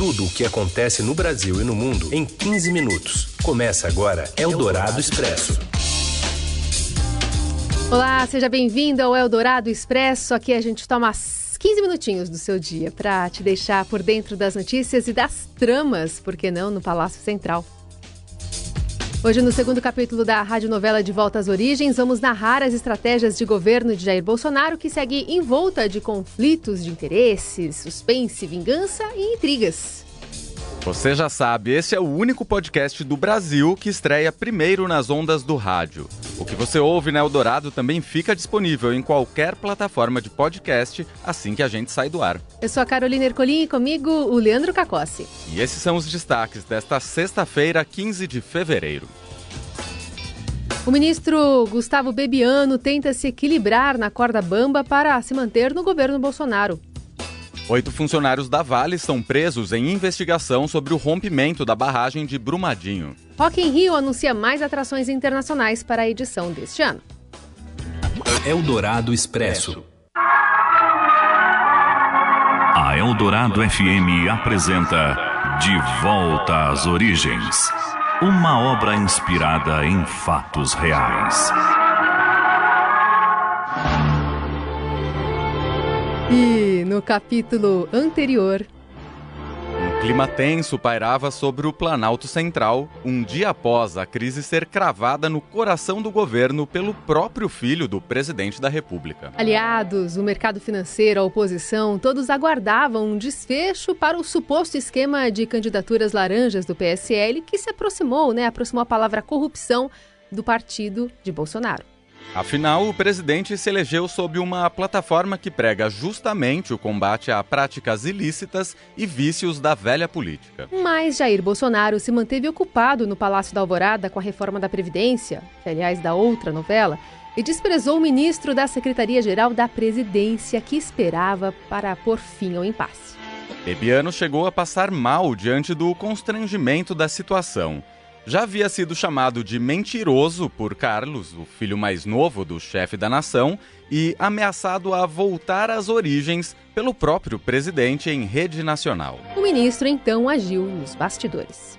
tudo o que acontece no Brasil e no mundo em 15 minutos. Começa agora Eldorado Expresso. Olá, seja bem-vindo ao Eldorado Expresso. Aqui a gente toma 15 minutinhos do seu dia para te deixar por dentro das notícias e das tramas, por que não, no Palácio Central. Hoje, no segundo capítulo da radionovela De Volta às Origens, vamos narrar as estratégias de governo de Jair Bolsonaro, que segue envolta de conflitos de interesses, suspense, vingança e intrigas. Você já sabe, esse é o único podcast do Brasil que estreia primeiro nas ondas do rádio. O que você ouve na Eldorado também fica disponível em qualquer plataforma de podcast assim que a gente sai do ar. Eu sou a Carolina Ercolim e comigo o Leandro Cacossi. E esses são os destaques desta sexta-feira, 15 de fevereiro. O ministro Gustavo Bebiano tenta se equilibrar na corda bamba para se manter no governo Bolsonaro. Oito funcionários da Vale são presos em investigação sobre o rompimento da barragem de Brumadinho. Rock in Rio anuncia mais atrações internacionais para a edição deste ano. Eldorado Expresso. A Eldorado FM apresenta De Volta às Origens. Uma obra inspirada em fatos reais. E no capítulo anterior. Clima tenso pairava sobre o Planalto Central, um dia após a crise ser cravada no coração do governo pelo próprio filho do presidente da República. Aliados, o mercado financeiro, a oposição, todos aguardavam um desfecho para o suposto esquema de candidaturas laranjas do PSL, que se aproximou, né? Aproximou a palavra corrupção do partido de Bolsonaro. Afinal, o presidente se elegeu sob uma plataforma que prega justamente o combate a práticas ilícitas e vícios da velha política. Mas Jair Bolsonaro se manteve ocupado no Palácio da Alvorada com a reforma da Previdência, que aliás da outra novela, e desprezou o ministro da Secretaria-Geral da Presidência que esperava para pôr fim ao impasse. Bebiano chegou a passar mal diante do constrangimento da situação já havia sido chamado de mentiroso por Carlos, o filho mais novo do chefe da nação, e ameaçado a voltar às origens pelo próprio presidente em rede nacional. O ministro então agiu nos bastidores.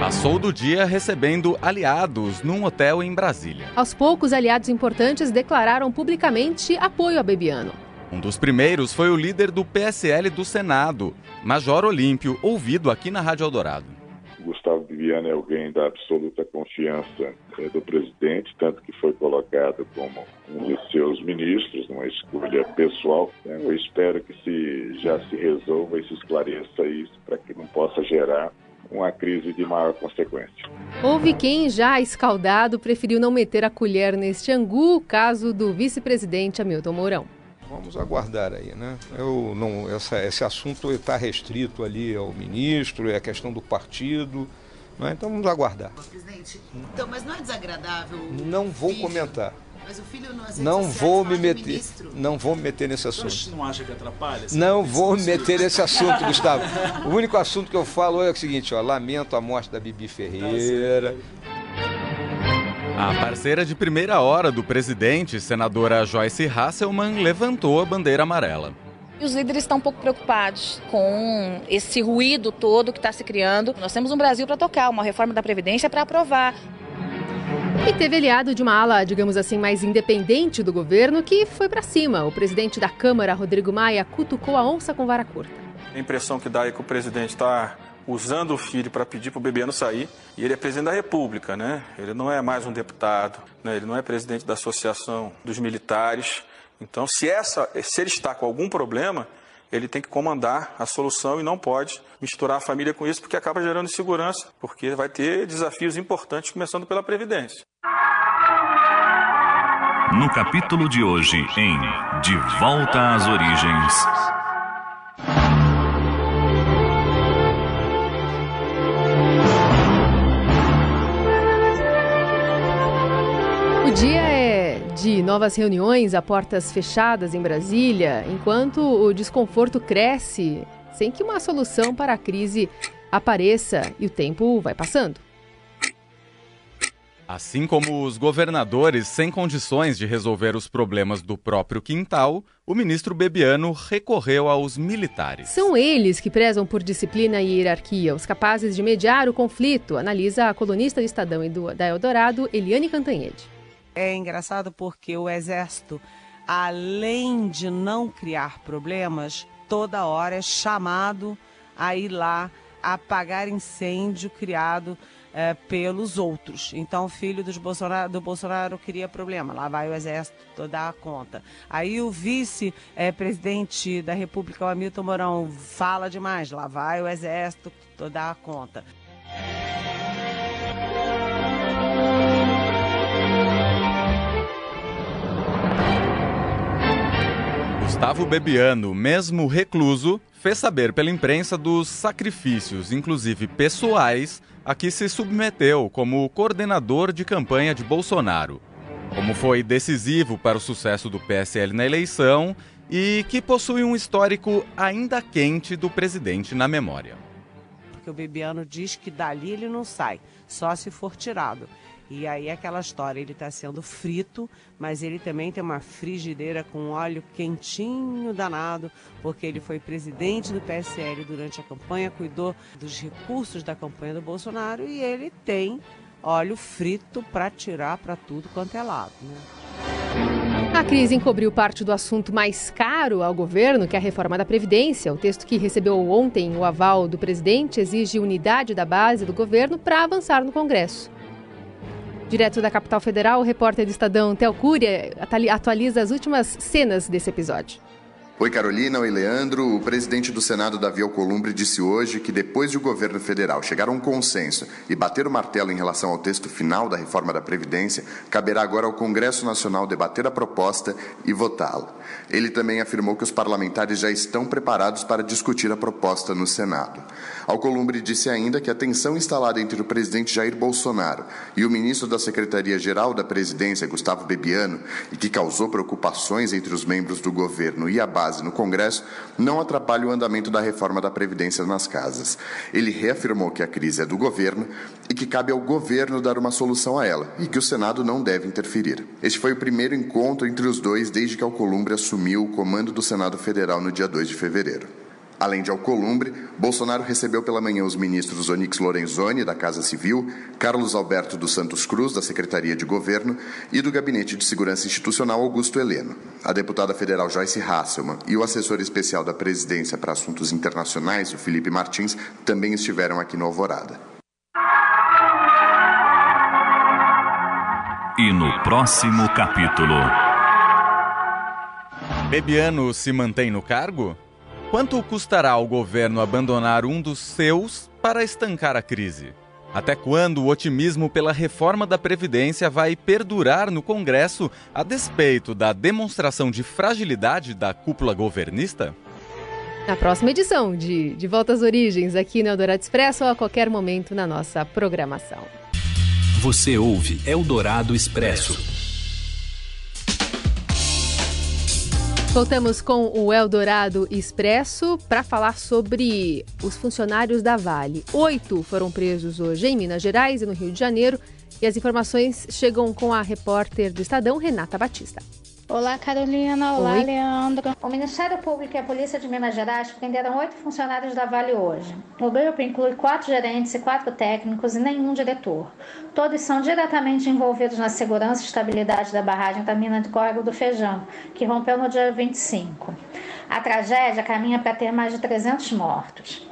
Passou do dia recebendo aliados num hotel em Brasília. Aos poucos, aliados importantes declararam publicamente apoio a Bebiano. Um dos primeiros foi o líder do PSL do Senado, Major Olímpio, ouvido aqui na Rádio Eldorado. Gustavo Viviane é alguém da absoluta confiança é, do presidente, tanto que foi colocado como um de seus ministros, numa escolha pessoal. Né? Eu espero que se já se resolva e se esclareça isso para que não possa gerar uma crise de maior consequência. Houve quem, já escaldado, preferiu não meter a colher neste angu, caso do vice-presidente Hamilton Mourão. Vamos aguardar aí, né? Eu não, essa, esse assunto está restrito ali ao ministro, é a questão do partido, né? então vamos aguardar. Presidente, então, mas não é desagradável? Não vou filho, comentar. Mas o filho não vou me meter, não vou me meter nesse assunto. Você não acha que atrapalha? Não vou me meter nesse assunto, Gustavo. O único assunto que eu falo é o seguinte, ó, lamento a morte da Bibi Ferreira. A parceira de primeira hora do presidente, senadora Joyce Hasselman, levantou a bandeira amarela. Os líderes estão um pouco preocupados com esse ruído todo que está se criando. Nós temos um Brasil para tocar, uma reforma da Previdência para aprovar. E teve aliado de uma ala, digamos assim, mais independente do governo que foi para cima. O presidente da Câmara, Rodrigo Maia, cutucou a onça com vara curta. A impressão que dá é que o presidente está usando o filho para pedir para o Bebiano sair, e ele é presidente da República, né? Ele não é mais um deputado, né? ele não é presidente da Associação dos Militares. Então, se, essa, se ele está com algum problema, ele tem que comandar a solução e não pode misturar a família com isso, porque acaba gerando insegurança, porque vai ter desafios importantes, começando pela Previdência. No capítulo de hoje, em De Volta às Origens. Dia é de novas reuniões a portas fechadas em Brasília, enquanto o desconforto cresce sem que uma solução para a crise apareça e o tempo vai passando. Assim como os governadores sem condições de resolver os problemas do próprio quintal, o ministro Bebiano recorreu aos militares. São eles que prezam por disciplina e hierarquia, os capazes de mediar o conflito, analisa a colunista do Estadão e do, da Eldorado, Eliane Cantanhede. É engraçado porque o Exército, além de não criar problemas, toda hora é chamado a ir lá apagar incêndio criado é, pelos outros. Então, o filho dos Bolsonaro, do Bolsonaro queria problema, lá vai o Exército dar conta. Aí o vice-presidente da República, o Hamilton Mourão, fala demais, lá vai o Exército dar conta. Gustavo Bebiano, mesmo recluso, fez saber pela imprensa dos sacrifícios, inclusive pessoais, a que se submeteu como coordenador de campanha de Bolsonaro. Como foi decisivo para o sucesso do PSL na eleição e que possui um histórico ainda quente do presidente na memória. Porque o Bebiano diz que dali ele não sai, só se for tirado. E aí é aquela história, ele está sendo frito, mas ele também tem uma frigideira com óleo quentinho danado, porque ele foi presidente do PSL durante a campanha, cuidou dos recursos da campanha do Bolsonaro e ele tem óleo frito para tirar para tudo quanto é lado. Né? A crise encobriu parte do assunto mais caro ao governo, que é a reforma da Previdência. O texto que recebeu ontem o aval do presidente exige unidade da base do governo para avançar no Congresso. Direto da capital federal, o repórter do Estadão, Tel Cúria, atualiza as últimas cenas desse episódio. Oi, Carolina. Oi, Leandro. O presidente do Senado, Davi Alcolumbre, disse hoje que depois de o governo federal chegar a um consenso e bater o martelo em relação ao texto final da reforma da Previdência, caberá agora ao Congresso Nacional debater a proposta e votá-la. Ele também afirmou que os parlamentares já estão preparados para discutir a proposta no Senado. Alcolumbre disse ainda que a tensão instalada entre o presidente Jair Bolsonaro e o ministro da Secretaria-Geral da Presidência, Gustavo Bebiano, e que causou preocupações entre os membros do governo e a base base no Congresso não atrapalha o andamento da reforma da Previdência nas casas. Ele reafirmou que a crise é do governo e que cabe ao governo dar uma solução a ela e que o Senado não deve interferir. Este foi o primeiro encontro entre os dois desde que Alcolumbre assumiu o comando do Senado Federal no dia 2 de fevereiro. Além de Alcolumbre, Bolsonaro recebeu pela manhã os ministros Onyx Lorenzoni, da Casa Civil, Carlos Alberto dos Santos Cruz, da Secretaria de Governo, e do Gabinete de Segurança Institucional Augusto Heleno. A deputada federal Joyce Hasselmann e o assessor especial da Presidência para Assuntos Internacionais, o Felipe Martins, também estiveram aqui no Alvorada. E no próximo capítulo. Bebiano se mantém no cargo? Quanto custará ao governo abandonar um dos seus para estancar a crise? Até quando o otimismo pela reforma da Previdência vai perdurar no Congresso a despeito da demonstração de fragilidade da cúpula governista? Na próxima edição de De Volta às Origens, aqui no Eldorado Expresso ou a qualquer momento na nossa programação. Você ouve Eldorado Expresso. Voltamos com o Eldorado Expresso para falar sobre os funcionários da Vale. Oito foram presos hoje em Minas Gerais e no Rio de Janeiro. E as informações chegam com a repórter do Estadão, Renata Batista. Olá, Carolina. Olá, Oi. Leandro. O Ministério Público e a Polícia de Minas Gerais prenderam oito funcionários da Vale hoje. O grupo inclui quatro gerentes e quatro técnicos e nenhum diretor. Todos são diretamente envolvidos na segurança e estabilidade da barragem da mina de Córrego do Feijão, que rompeu no dia 25. A tragédia caminha para ter mais de 300 mortos.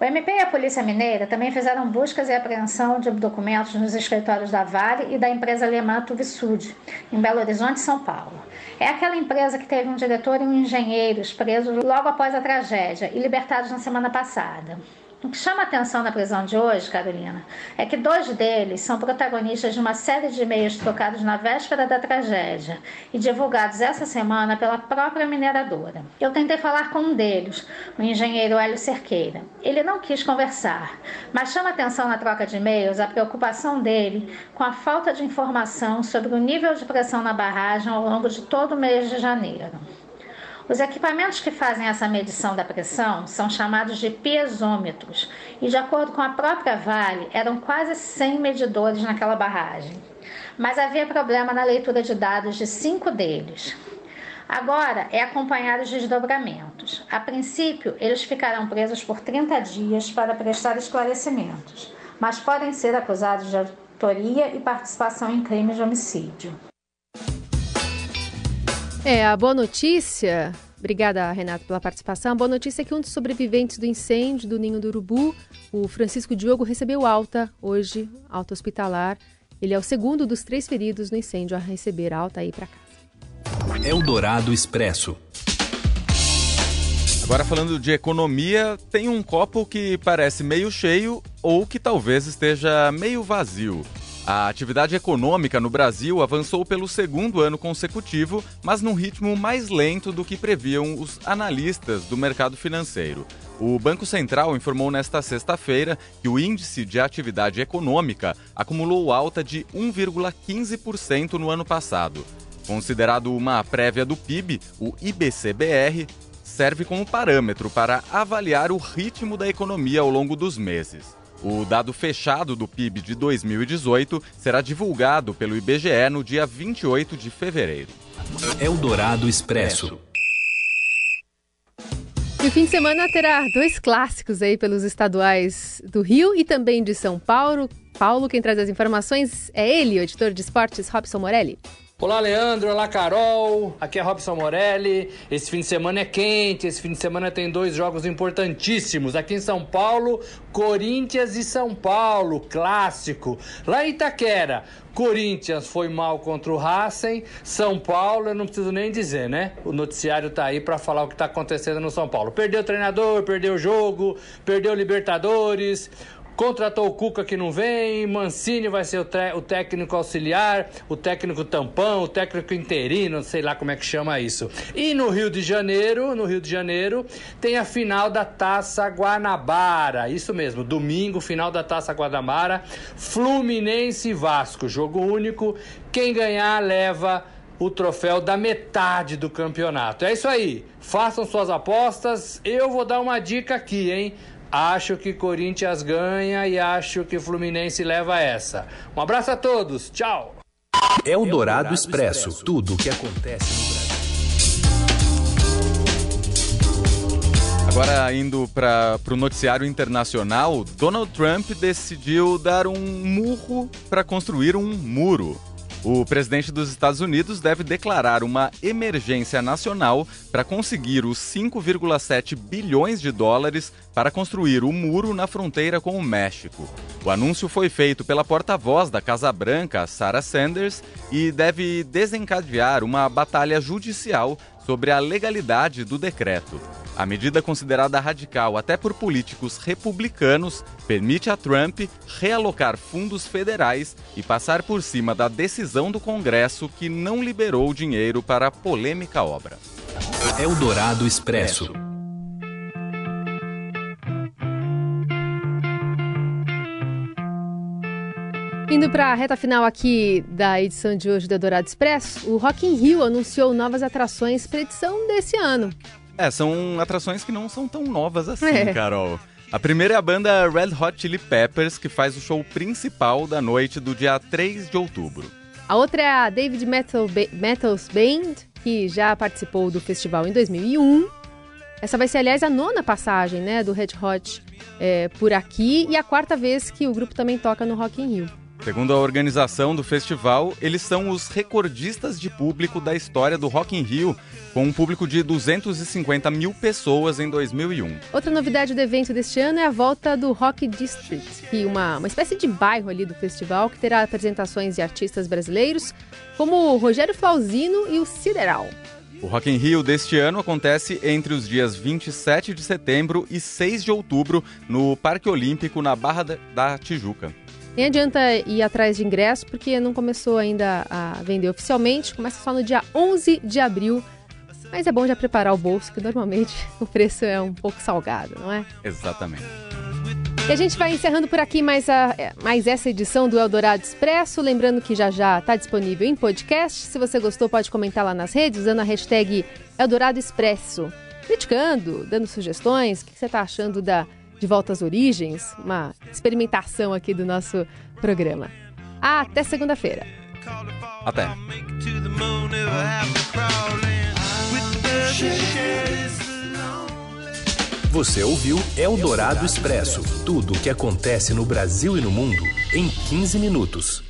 O MP e a Polícia Mineira também fizeram buscas e apreensão de documentos nos escritórios da Vale e da empresa alemã Tuvisud, em Belo Horizonte, São Paulo. É aquela empresa que teve um diretor e um engenheiro presos logo após a tragédia e libertados na semana passada. O que chama atenção na prisão de hoje, Carolina, é que dois deles são protagonistas de uma série de e-mails trocados na véspera da tragédia e divulgados essa semana pela própria mineradora. Eu tentei falar com um deles, o engenheiro Hélio Cerqueira. Ele não quis conversar, mas chama atenção na troca de e-mails a preocupação dele com a falta de informação sobre o nível de pressão na barragem ao longo de todo o mês de janeiro. Os equipamentos que fazem essa medição da pressão são chamados de piezômetros e, de acordo com a própria Vale, eram quase 100 medidores naquela barragem. mas havia problema na leitura de dados de cinco deles. Agora é acompanhar os desdobramentos. A princípio, eles ficarão presos por 30 dias para prestar esclarecimentos, mas podem ser acusados de autoria e participação em crimes de homicídio. É, a boa notícia, obrigada Renato pela participação, a boa notícia é que um dos sobreviventes do incêndio do Ninho do Urubu, o Francisco Diogo, recebeu alta hoje, alta hospitalar. Ele é o segundo dos três feridos no incêndio a receber alta aí para casa. Eldorado Expresso. Agora falando de economia, tem um copo que parece meio cheio ou que talvez esteja meio vazio. A atividade econômica no Brasil avançou pelo segundo ano consecutivo, mas num ritmo mais lento do que previam os analistas do mercado financeiro. O Banco Central informou nesta sexta-feira que o índice de atividade econômica acumulou alta de 1,15% no ano passado. Considerado uma prévia do PIB, o IBCBR serve como parâmetro para avaliar o ritmo da economia ao longo dos meses. O dado fechado do PIB de 2018 será divulgado pelo IBGE no dia 28 de fevereiro. Eldorado Expresso. E o fim de semana terá dois clássicos aí pelos estaduais do Rio e também de São Paulo. Paulo, quem traz as informações é ele, o editor de esportes Robson Morelli. Olá, Leandro. Olá, Carol. Aqui é Robson Morelli. Esse fim de semana é quente. Esse fim de semana tem dois jogos importantíssimos. Aqui em São Paulo, Corinthians e São Paulo, clássico. Lá em Itaquera, Corinthians foi mal contra o Racing. São Paulo, eu não preciso nem dizer, né? O noticiário tá aí para falar o que tá acontecendo no São Paulo. Perdeu o treinador, perdeu o jogo, perdeu o Libertadores. Contratou o Cuca que não vem, Mancini vai ser o, o, técnico auxiliar, o técnico tampão, o técnico interino, sei lá como é que chama isso. E no Rio de Janeiro, no Rio de Janeiro, tem a final da Taça Guanabara. Isso mesmo, domingo, final da Taça Guanabara, Fluminense e Vasco, jogo único. Quem ganhar leva o troféu da metade do campeonato. É isso aí. Façam suas apostas. Eu vou dar uma dica aqui, hein? Acho que Corinthians ganha e acho que Fluminense leva essa. Um abraço a todos, tchau! É o Dourado Expresso tudo o que acontece no Brasil. Agora, indo para o noticiário internacional, Donald Trump decidiu dar um murro para construir um muro. O presidente dos Estados Unidos deve declarar uma emergência nacional para conseguir os 5,7 bilhões de dólares para construir o muro na fronteira com o México. O anúncio foi feito pela porta-voz da Casa Branca, Sarah Sanders, e deve desencadear uma batalha judicial sobre a legalidade do decreto. A medida considerada radical até por políticos republicanos permite a Trump realocar fundos federais e passar por cima da decisão do Congresso que não liberou dinheiro para a polêmica obra. Eldorado Expresso. Indo para a reta final aqui da edição de hoje do Eldorado Expresso, o Rock in Rio anunciou novas atrações para a edição desse ano. É, são atrações que não são tão novas assim, é. Carol. A primeira é a banda Red Hot Chili Peppers, que faz o show principal da noite do dia 3 de outubro. A outra é a David Metal ba Metals Band, que já participou do festival em 2001. Essa vai ser, aliás, a nona passagem né, do Red Hot é, por aqui e a quarta vez que o grupo também toca no Rock in Rio. Segundo a organização do festival, eles são os recordistas de público da história do Rock in Rio, com um público de 250 mil pessoas em 2001. Outra novidade do evento deste ano é a volta do Rock District, que é uma, uma espécie de bairro ali do festival que terá apresentações de artistas brasileiros, como o Rogério Flauzino e o Sideral. O Rock in Rio deste ano acontece entre os dias 27 de setembro e 6 de outubro no Parque Olímpico, na Barra da Tijuca. Nem adianta ir atrás de ingresso porque não começou ainda a vender oficialmente, começa só no dia 11 de abril. Mas é bom já preparar o bolso, que normalmente o preço é um pouco salgado, não é? Exatamente. E a gente vai encerrando por aqui mais, a, mais essa edição do Eldorado Expresso. Lembrando que já já está disponível em podcast. Se você gostou, pode comentar lá nas redes usando a hashtag Eldorado Expresso. Criticando, dando sugestões. O que você está achando da de volta às origens, uma experimentação aqui do nosso programa. Até segunda-feira. Até. Você ouviu Eldorado Expresso tudo o que acontece no Brasil e no mundo em 15 minutos.